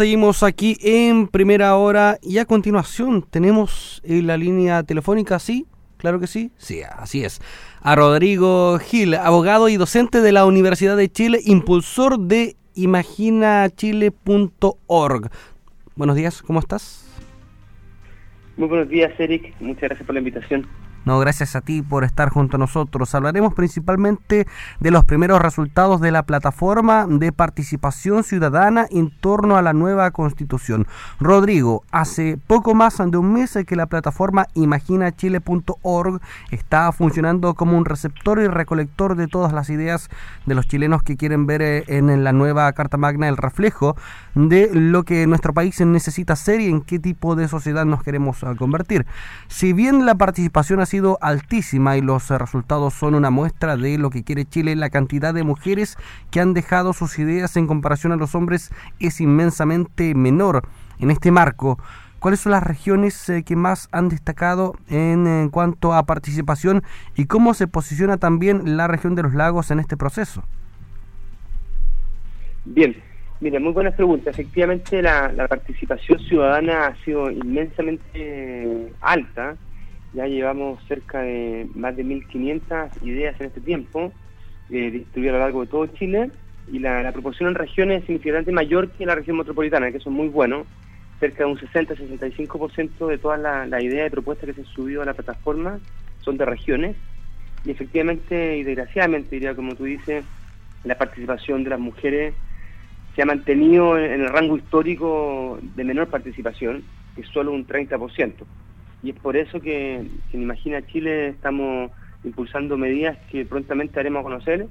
seguimos aquí en primera hora y a continuación tenemos en la línea telefónica, ¿sí? Claro que sí, sí, así es. A Rodrigo Gil, abogado y docente de la Universidad de Chile, impulsor de imaginachile.org. Buenos días, ¿cómo estás? Muy buenos días, Eric. Muchas gracias por la invitación. No, gracias a ti por estar junto a nosotros. Hablaremos principalmente de los primeros resultados de la plataforma de participación ciudadana en torno a la nueva constitución. Rodrigo, hace poco más de un mes que la plataforma imaginachile.org está funcionando como un receptor y recolector de todas las ideas de los chilenos que quieren ver eh, en la nueva Carta Magna el reflejo de lo que nuestro país necesita ser y en qué tipo de sociedad nos queremos ah, convertir. Si bien la participación ha sido altísima y los resultados son una muestra de lo que quiere Chile, la cantidad de mujeres que han dejado sus ideas en comparación a los hombres es inmensamente menor. En este marco, ¿cuáles son las regiones eh, que más han destacado en, en cuanto a participación y cómo se posiciona también la región de los lagos en este proceso? Bien, Mira, muy buenas preguntas. Efectivamente, la, participación ciudadana ha sido inmensamente alta. Ya llevamos cerca de más de 1.500 ideas en este tiempo, eh, distribuidas a lo largo de todo Chile, y la, proporción en regiones es significativamente mayor que la región metropolitana, que eso es muy bueno. Cerca de un 60-65% de todas las ideas y propuestas que se han subido a la plataforma son de regiones. Y efectivamente, y desgraciadamente, diría como tú dices, la participación de las mujeres se ha mantenido en el rango histórico de menor participación, que es solo un 30%. Y es por eso que, en Imagina Chile estamos impulsando medidas que prontamente haremos conocer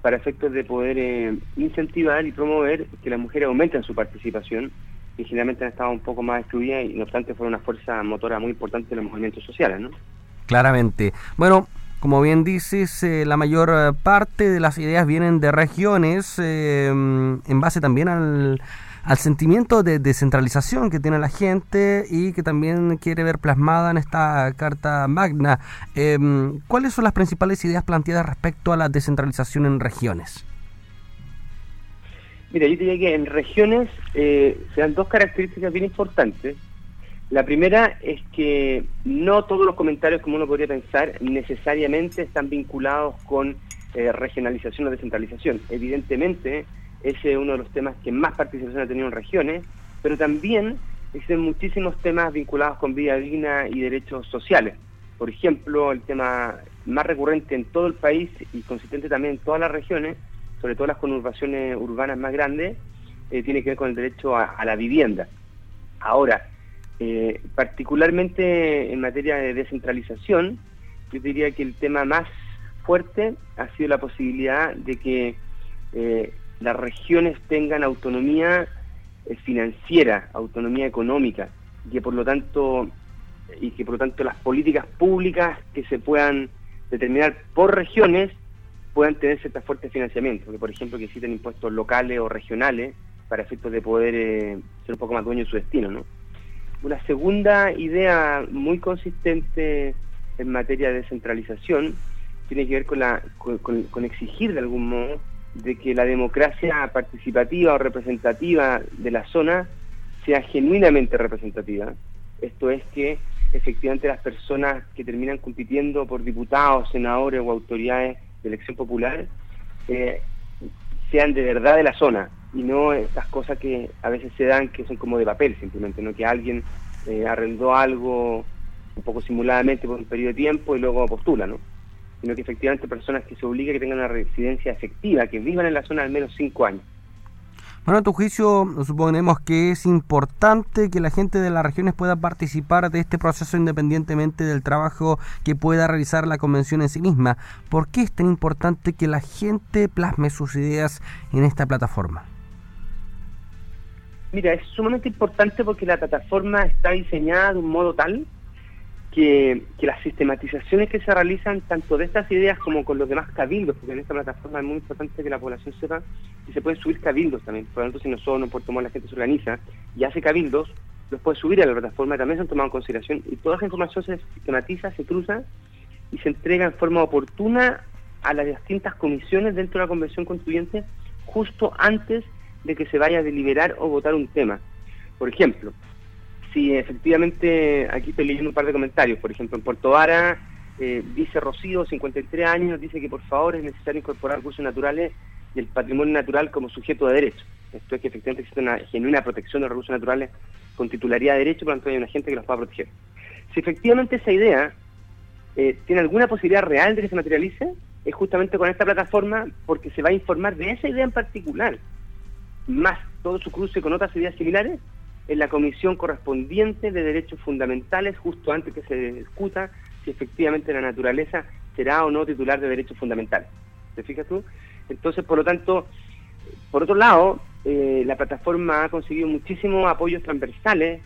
para efectos de poder eh, incentivar y promover que las mujeres aumenten su participación, que generalmente han estado un poco más excluidas y no obstante fueron una fuerza motora muy importante en los movimientos sociales. ¿no? Claramente. Bueno, como bien dices, eh, la mayor eh, parte de las ideas vienen de regiones eh, en base también al, sentimiento de descentralización que tiene la gente y que también quiere ver plasmada en esta Carta Magna. ¿Cuáles son las principales ideas planteadas respecto a la descentralización en regiones? Mira, yo diría que en regiones se dan dos características bien importantes. La primera es que no todos los comentarios, como uno podría pensar, necesariamente están vinculados con eh, regionalización o descentralización. Evidentemente, ese es uno de los temas que más participación ha tenido en regiones, pero también existen muchísimos temas vinculados con vida digna y derechos sociales. Por ejemplo, el tema más recurrente en todo el país y consistente también en todas las regiones, sobre todo las conurbaciones urbanas más grandes, eh, tiene que ver con el derecho a la vivienda. Ahora, eh, particularmente en materia de descentralización, yo diría que el tema más fuerte ha sido la posibilidad de que eh, las regiones tengan autonomía eh, financiera, autonomía económica, y que por lo tanto y que por lo tanto las políticas públicas que se puedan determinar por regiones puedan tener cierta fuerte financiamiento, que por ejemplo que existen impuestos locales o regionales para efectos de poder ser un poco más dueño de su destino, ¿no? Una segunda idea muy consistente en materia de descentralización tiene que ver con, la, con, exigir de algún modo de que la democracia participativa o representativa de la zona sea genuinamente representativa. Esto es que efectivamente las personas que terminan compitiendo por diputados, senadores o autoridades de elección popular eh, sean de verdad de la zona, y no estas cosas que a veces se dan que son como de papel simplemente, no que alguien eh, arrendó algo un poco simuladamente por un periodo de tiempo y luego postula, ¿no? Sino que efectivamente personas que se obliga a que tengan una residencia efectiva, que vivan en la zona al menos cinco años. Bueno, a tu juicio, suponemos que es importante que la gente de las regiones pueda participar de este proceso independientemente del trabajo que pueda realizar la convención en sí misma. ¿Por qué es tan importante que la gente plasme sus ideas en esta plataforma? Mira, es sumamente importante porque la plataforma está diseñada de un modo tal que, las sistematizaciones que se realizan tanto de estas ideas como con los demás cabildos, porque en esta plataforma es muy importante que la población sepa que se pueden subir cabildos también. Por lo tanto, si nosotros no Puerto Montt la gente se organiza y hace cabildos, los puede subir a la plataforma, también se han tomado en consideración y toda esa información se sistematiza, se cruza y se entrega en forma oportuna a las distintas comisiones dentro de la convención constituyente justo antes de que se vaya a deliberar o votar un tema. Por ejemplo, si efectivamente, aquí estoy leyendo un par de comentarios, por ejemplo, en Puerto Vara, eh, dice Rocío, 53 años, dice que por favor es necesario incorporar recursos naturales y el patrimonio natural como sujeto de derecho. Esto es que efectivamente existe una genuina protección de los recursos naturales con titularidad de derecho, por lo tanto hay una gente que los va a proteger. Si efectivamente esa idea eh, tiene alguna posibilidad real de que se materialice, es justamente con esta plataforma porque se va a informar de esa idea en particular, más todo su cruce con otras ideas similares, en la comisión correspondiente de derechos fundamentales, justo antes que se discuta si efectivamente la naturaleza será o no titular de derechos fundamentales. ¿Te fijas tú? Entonces, por lo tanto, por otro lado, eh, la plataforma ha conseguido muchísimos apoyos transversales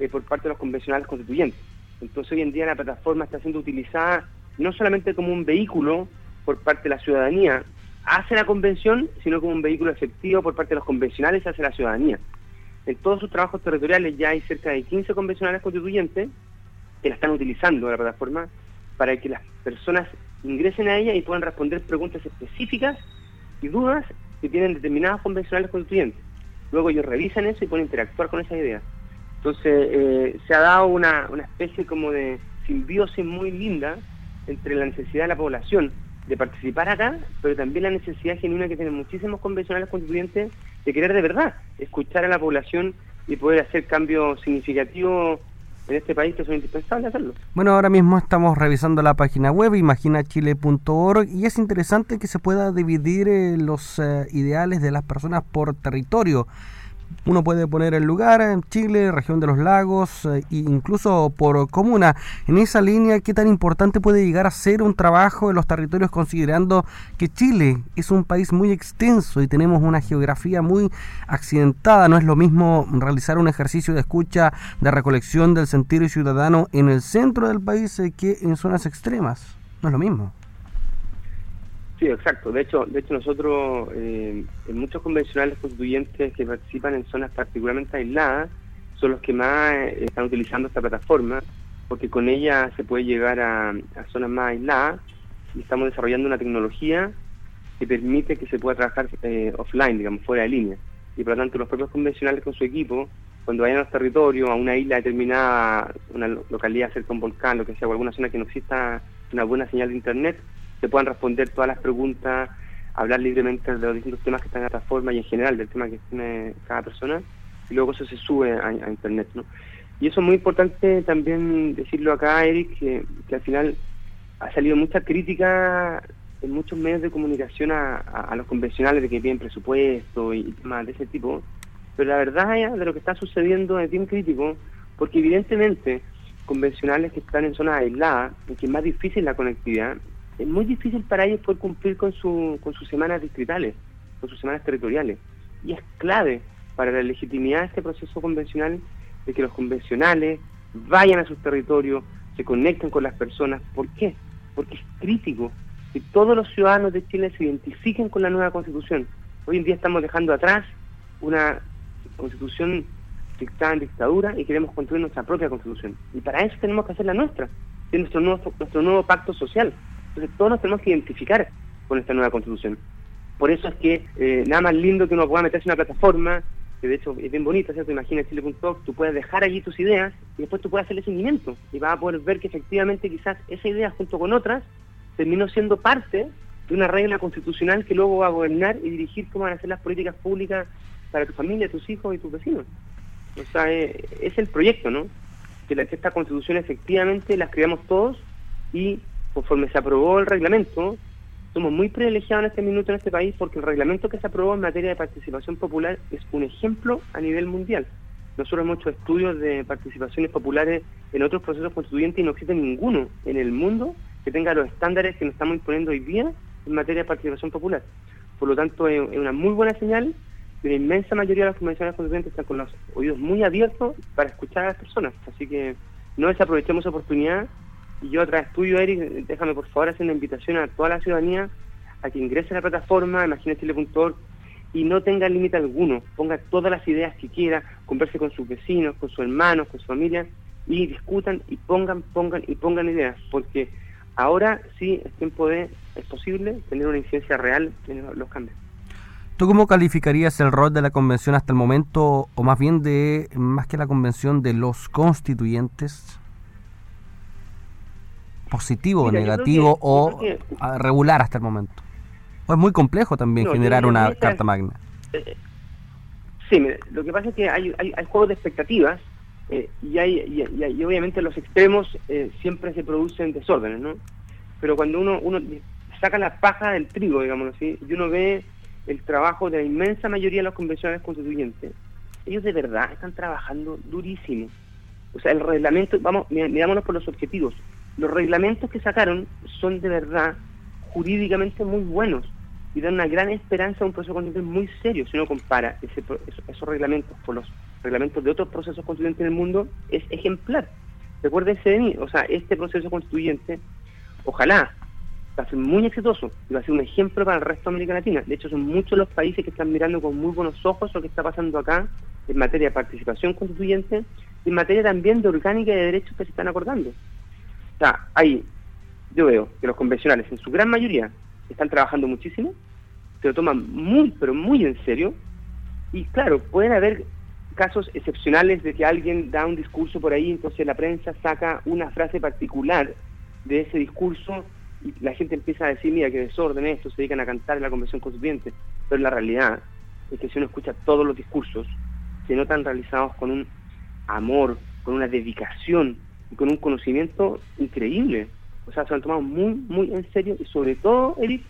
eh, por parte de los convencionales constituyentes. Entonces, hoy en día la plataforma está siendo utilizada no solamente como un vehículo por parte de la ciudadanía hacia la convención, sino como un vehículo efectivo por parte de los convencionales hacia la ciudadanía. En todos sus trabajos territoriales ya hay cerca de 15 convencionales constituyentes que la están utilizando la plataforma para que las personas ingresen a ella y puedan responder preguntas específicas y dudas que tienen determinados convencionales constituyentes. Luego ellos revisan eso y pueden interactuar con esa idea. Entonces eh, se ha dado una, una especie como de simbiosis muy linda entre la necesidad de la población de participar acá, pero también la necesidad genuina que tienen muchísimos convencionales constituyentes de querer de verdad escuchar a la población y poder hacer cambios significativos en este país que son indispensables hacerlo. Bueno, ahora mismo estamos revisando la página web imaginachile.org y es interesante que se pueda dividir eh, los eh, ideales de las personas por territorio. Uno puede poner el lugar en Chile, región de los lagos e incluso por comuna. En esa línea, ¿qué tan importante puede llegar a ser un trabajo en los territorios considerando que Chile es un país muy extenso y tenemos una geografía muy accidentada? No es lo mismo realizar un ejercicio de escucha, de recolección del sentido ciudadano en el centro del país eh, que en zonas extremas. No es lo mismo. Sí, exacto. De hecho, de hecho nosotros, eh, en muchos convencionales constituyentes que participan en zonas particularmente aisladas, son los que más eh, están utilizando esta plataforma, porque con ella se puede llegar a, zonas más aisladas y estamos desarrollando una tecnología que permite que se pueda trabajar eh, offline, digamos, fuera de línea. Y por lo tanto, los propios convencionales con su equipo, cuando vayan a los territorios, a una isla determinada, una localidad cerca de un volcán, lo que sea, o alguna zona que no exista una buena señal de internet, se puedan responder todas las preguntas, hablar libremente de los distintos temas que están en la plataforma y en general del tema que tiene cada persona, y luego eso se sube a, Internet. ¿no? Y eso es muy importante también decirlo acá, Eric, que, al final ha salido mucha crítica en muchos medios de comunicación a, los convencionales de que piden presupuesto y, temas de ese tipo, pero la verdad de lo que está sucediendo es bien crítico, porque evidentemente convencionales que están en zonas aisladas, en que es más difícil la conectividad, es muy difícil para ellos poder cumplir con, su, con sus semanas distritales, con sus semanas territoriales. Y es clave para la legitimidad de este proceso convencional de que los convencionales vayan a sus territorios, se conecten con las personas. ¿Por qué? Porque es crítico que todos los ciudadanos de Chile se identifiquen con la nueva constitución. Hoy en día estamos dejando atrás una constitución dictada en dictadura y queremos construir nuestra propia constitución. Y para eso tenemos que hacer la nuestra, es nuestro nuevo, nuestro nuevo pacto social. Entonces todos nos tenemos que identificar con esta nueva constitución. Por eso es que eh, nada más lindo que uno pueda meterse en una plataforma, que de hecho es bien bonita, ¿cierto? Imagina Chile.org, tú puedes dejar allí tus ideas y después tú puedes hacerle seguimiento y vas a poder ver que efectivamente quizás esa idea junto con otras terminó siendo parte de una regla constitucional que luego va a gobernar y dirigir cómo van a ser las políticas públicas para tu familia, tus hijos y tus vecinos. O sea, eh, es, el proyecto, ¿no? Que, esta constitución efectivamente la escribamos todos y conforme se aprobó el reglamento, somos muy privilegiados en este minuto en este país porque el reglamento que se aprobó en materia de participación popular es un ejemplo a nivel mundial. Nosotros hemos hecho estudios de participaciones populares en otros procesos constituyentes y no existe ninguno en el mundo que tenga los estándares que nos estamos imponiendo hoy día en materia de participación popular. Por lo tanto, es una muy buena señal que la inmensa mayoría de las convenciones constituyentes están con los oídos muy abiertos para escuchar a las personas. Así que no desaprovechemos esa oportunidad y yo tras tuyo, Eric, déjame por favor hacer una invitación a toda la ciudadanía a que ingrese a la plataforma imaginachile.org y no tenga límite alguno, ponga todas las ideas que quiera, converse con sus vecinos, con sus hermanos, con su familia y discutan y pongan, pongan y pongan ideas, porque ahora sí es tiempo de, es posible tener una incidencia real en los cambios. ¿Tú cómo calificarías el rol de la convención hasta el momento, o más bien de, más que la convención, de los constituyentes? ¿Positivo, o negativo o regular hasta el momento? ¿O es muy complejo también generar una carta magna? Eh, sí, lo que pasa es que hay, hay, juegos de expectativas eh, y, hay, y, obviamente los extremos eh, siempre se producen desórdenes, ¿no? Pero cuando uno, uno saca la paja del trigo, digamos así, y uno ve el trabajo de la inmensa mayoría de los convencionales constituyentes, ellos de verdad están trabajando durísimo. O sea, el reglamento, vamos, mirámonos por los objetivos. Los reglamentos que sacaron son de verdad jurídicamente muy buenos y dan una gran esperanza a un proceso constituyente muy serio. Si uno compara ese, esos, reglamentos con los reglamentos de otros procesos constituyentes en el mundo, es ejemplar. Recuérdense de mí, o sea, este proceso constituyente, ojalá va a ser muy exitoso y va a ser un ejemplo para el resto de América Latina. De hecho, son muchos los países que están mirando con muy buenos ojos lo que está pasando acá en materia de participación constituyente y en materia también de orgánica y de derechos que se están acordando. O sea, ahí yo veo que los convencionales en su gran mayoría están trabajando muchísimo, se lo toman muy, pero muy en serio. Y claro, pueden haber casos excepcionales de que alguien da un discurso por ahí, entonces la prensa saca una frase particular de ese discurso y la gente empieza a decir, mira, que desorden esto, se dedican a cantar en la Convención Constituyente, pero la realidad es que si uno escucha todos los discursos, se notan realizados con un amor, con una dedicación y con un conocimiento increíble. O sea, se lo han tomado muy, muy en serio y sobre todo, Eric,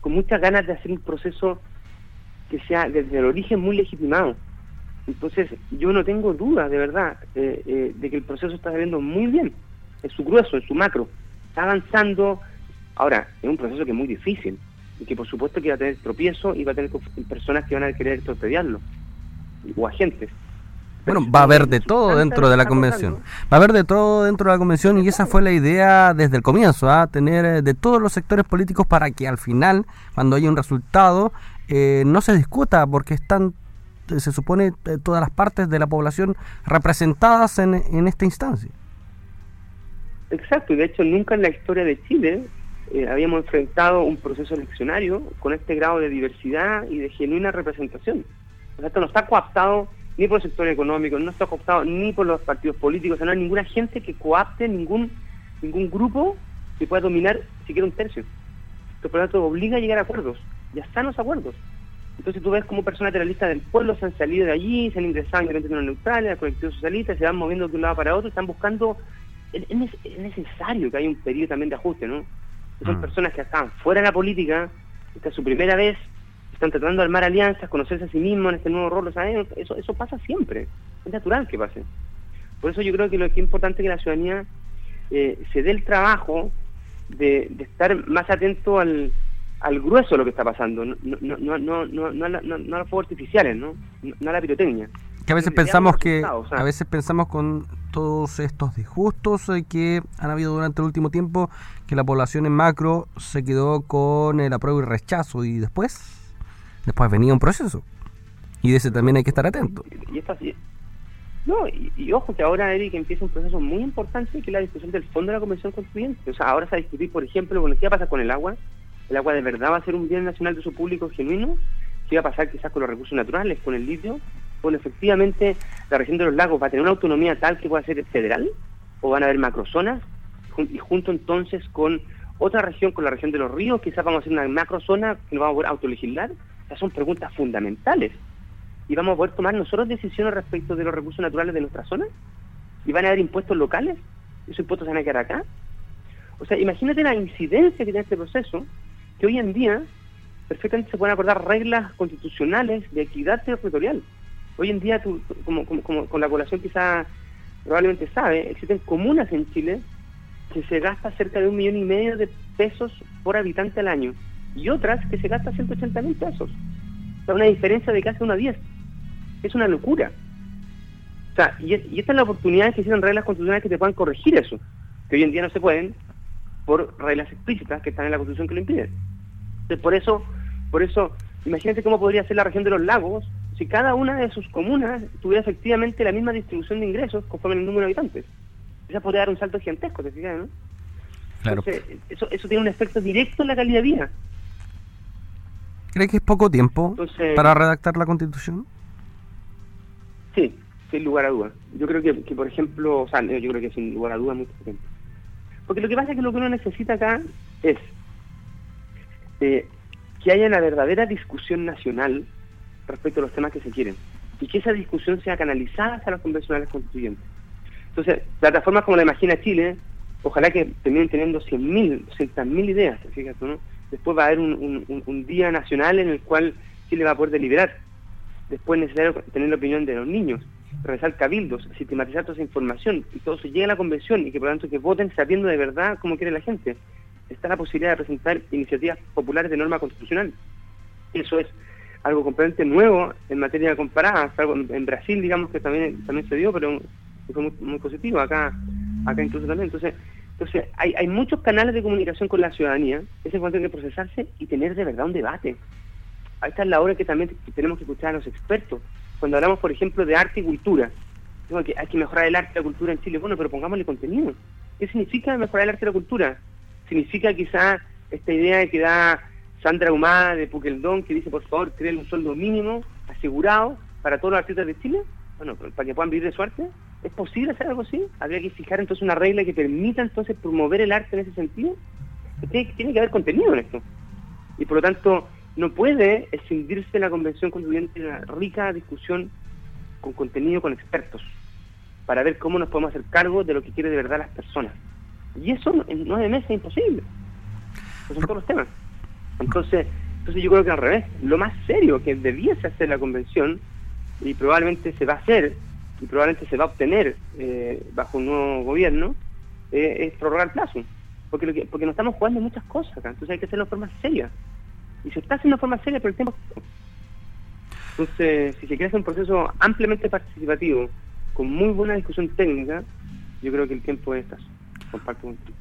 con muchas ganas de hacer un proceso que sea desde el origen muy legitimado. Entonces, yo no tengo duda, de verdad, eh, eh, de que el proceso está saliendo muy bien, en su grueso, en su macro. Está avanzando, Ahora, es un proceso que es muy difícil y que por supuesto que va a tener tropiezo y va a tener personas que van a querer torpedearlo, o agentes. Bueno, va a haber de todo dentro de la convención. Va a haber de todo dentro de la convención y esa fue la idea desde el comienzo, a ¿ah? tener eh, de todos los sectores políticos para que al final, cuando haya un resultado, eh, no se discuta porque están, se supone, eh, todas las partes de la población representadas en, en esta instancia. Exacto, y de hecho nunca en la historia de Chile eh, habíamos enfrentado un proceso eleccionario con este grado de diversidad y de genuina representación. O sea, esto no está coaptado ni por el sector económico, no está coaptado ni por los partidos políticos, o sea, no hay ninguna gente que coapte ningún ningún grupo que pueda dominar siquiera un tercio. Esto, por lo tanto, obliga a llegar a acuerdos, ya están los acuerdos. Entonces tú ves como personas terroristas del pueblo se han salido de allí, se han ingresado en el neutrales, al colectivo socialista, se van moviendo de un lado para otro, están buscando... Es, es necesario que haya un periodo también de ajuste, ¿no? son mm. personas que estaban fuera de la política, esta es su primera vez, están tratando de armar alianzas, conocerse a sí mismos en este nuevo rol, eso, eso pasa siempre, es natural que pase. Por eso yo creo que lo que es importante es que la ciudadanía eh, se dé el trabajo de, estar más atento al, al grueso de lo que está pasando, no, no, no, no, no, no, a, no, no a los fuegos artificiales, ¿no? no a la pirotecnia a veces pensamos que a veces pensamos con todos estos disgustos eh, que han habido durante el último tiempo que la población en macro se quedó con el apruebo y rechazo y después después venía un proceso. Y de ese también hay que estar atento. Y, no y, ojo que ahora Eric empieza un proceso muy importante que es la discusión del fondo de la convención constituyente o sea ahora se va a discutir por ejemplo bueno, qué va a pasar con el agua el agua de verdad va a ser un bien nacional de su público genuino qué va a pasar quizás con los recursos naturales con el litio bueno, efectivamente la región de los lagos va a tener una autonomía tal que pueda ser federal o van a haber macrozonas y junto entonces con otra región, con la región de los ríos, quizás vamos a hacer una macrozona que nos vamos a poder autolegislar. Esas son preguntas fundamentales. Y vamos a poder tomar nosotros decisiones respecto de los recursos naturales de nuestra zona. Y van a haber impuestos locales. Esos impuestos van a quedar acá. O sea, imagínate la incidencia que tiene este proceso, que hoy en día perfectamente se pueden acordar reglas constitucionales de equidad territorial. Hoy en día, como, con la población quizá probablemente sabe, existen comunas en Chile que se gasta cerca de un millón y medio de pesos por habitante al año y otras que se gasta 180 mil pesos. O sea, una diferencia de casi una a 10. Es una locura. O sea, y, esta es la oportunidad que existen reglas constitucionales que te puedan corregir eso, que hoy en día no se pueden por reglas explícitas que están en la Constitución que lo impiden. Entonces, por eso, por eso, imagínate cómo podría ser la región de los lagos si cada una de sus comunas tuviera efectivamente la misma distribución de ingresos conforme el número de habitantes. Esa podría dar un salto gigantesco, ¿te fijas, no? Claro. eso, eso tiene un efecto directo en la calidad de vida. ¿Cree que es poco tiempo para redactar la constitución? Sí, sin lugar a dudas. Yo creo que, por ejemplo, o sea, yo creo que sin lugar a dudas mucho tiempo. Porque lo que pasa es que lo que uno necesita acá es eh, que haya una verdadera discusión nacional respecto a los temas que se quieren y que esa discusión sea canalizada hacia los convencionales constituyentes. Entonces, plataformas como la Imagina Chile, ojalá que terminen teniendo 100.000, 200.000 ideas, fíjate, ¿no? Después va a haber un, día nacional en el cual Chile va a poder deliberar. Después es necesario tener la opinión de los niños, realizar cabildos, sistematizar toda esa información y todo eso llegue a la convención y que por lo tanto que voten sabiendo de verdad cómo quiere la gente. Está la posibilidad de presentar iniciativas populares de norma constitucional. Eso es algo completamente nuevo en materia comparada, algo en Brasil digamos que también también se dio, pero fue muy, positivo acá acá incluso también. Entonces, entonces hay, hay muchos canales de comunicación con la ciudadanía, cuanto hay que procesarse y tener de verdad un debate. Ahí está la hora que también tenemos que escuchar a los expertos. Cuando hablamos, por ejemplo, de arte y cultura, digo que hay que mejorar el arte y la cultura en Chile, bueno, pero pongámosle contenido. ¿Qué significa mejorar el arte y la cultura? Significa quizá esta idea que da Sandra Humada de Puqueldón, que dice, por favor, creen un sueldo mínimo asegurado para todos los artistas de Chile, bueno, para que puedan vivir de su arte. ¿Es posible hacer algo así? Habría que fijar entonces una regla que permita entonces promover el arte en ese sentido. Tiene, tiene que haber contenido en esto. Y por lo tanto, no puede escindirse la Convención Constituyente de una rica discusión con contenido con expertos para ver cómo nos podemos hacer cargo de lo que quiere de verdad las personas. Y eso en nueve meses es imposible. Esos son todos los temas. Entonces, entonces yo creo que al revés, lo más serio que debiese hacer la Convención, y probablemente se va a hacer, y probablemente se va a obtener eh, bajo un nuevo gobierno, eh, es prorrogar plazo. Porque, lo que, porque nos estamos jugando muchas cosas acá, entonces hay que hacerlo de forma seria. Y se está haciendo de forma seria, pero el tiempo... Entonces, si se quiere hacer un proceso ampliamente participativo, con muy buena discusión técnica, yo creo que el tiempo es escaso. Comparto contigo.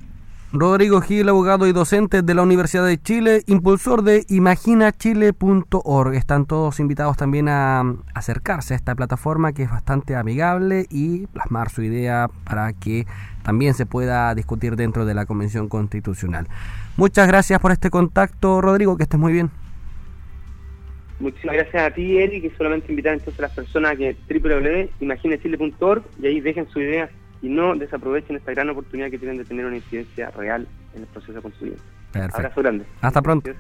Rodrigo Gil, abogado y docente de la Universidad de Chile, impulsor de imaginachile.org. Están todos invitados también a acercarse a esta plataforma que es bastante amigable y plasmar su idea para que también se pueda discutir dentro de la Convención Constitucional. Muchas gracias por este contacto, Rodrigo, que estés muy bien. Muchísimas gracias a ti, Eric, y solamente invitar entonces a las personas a que www.imaginachile.org y ahí dejen su idea y no desaprovechen esta gran oportunidad que tienen de tener una incidencia real en el proceso constituyente. Abrazo grande. Hasta pronto.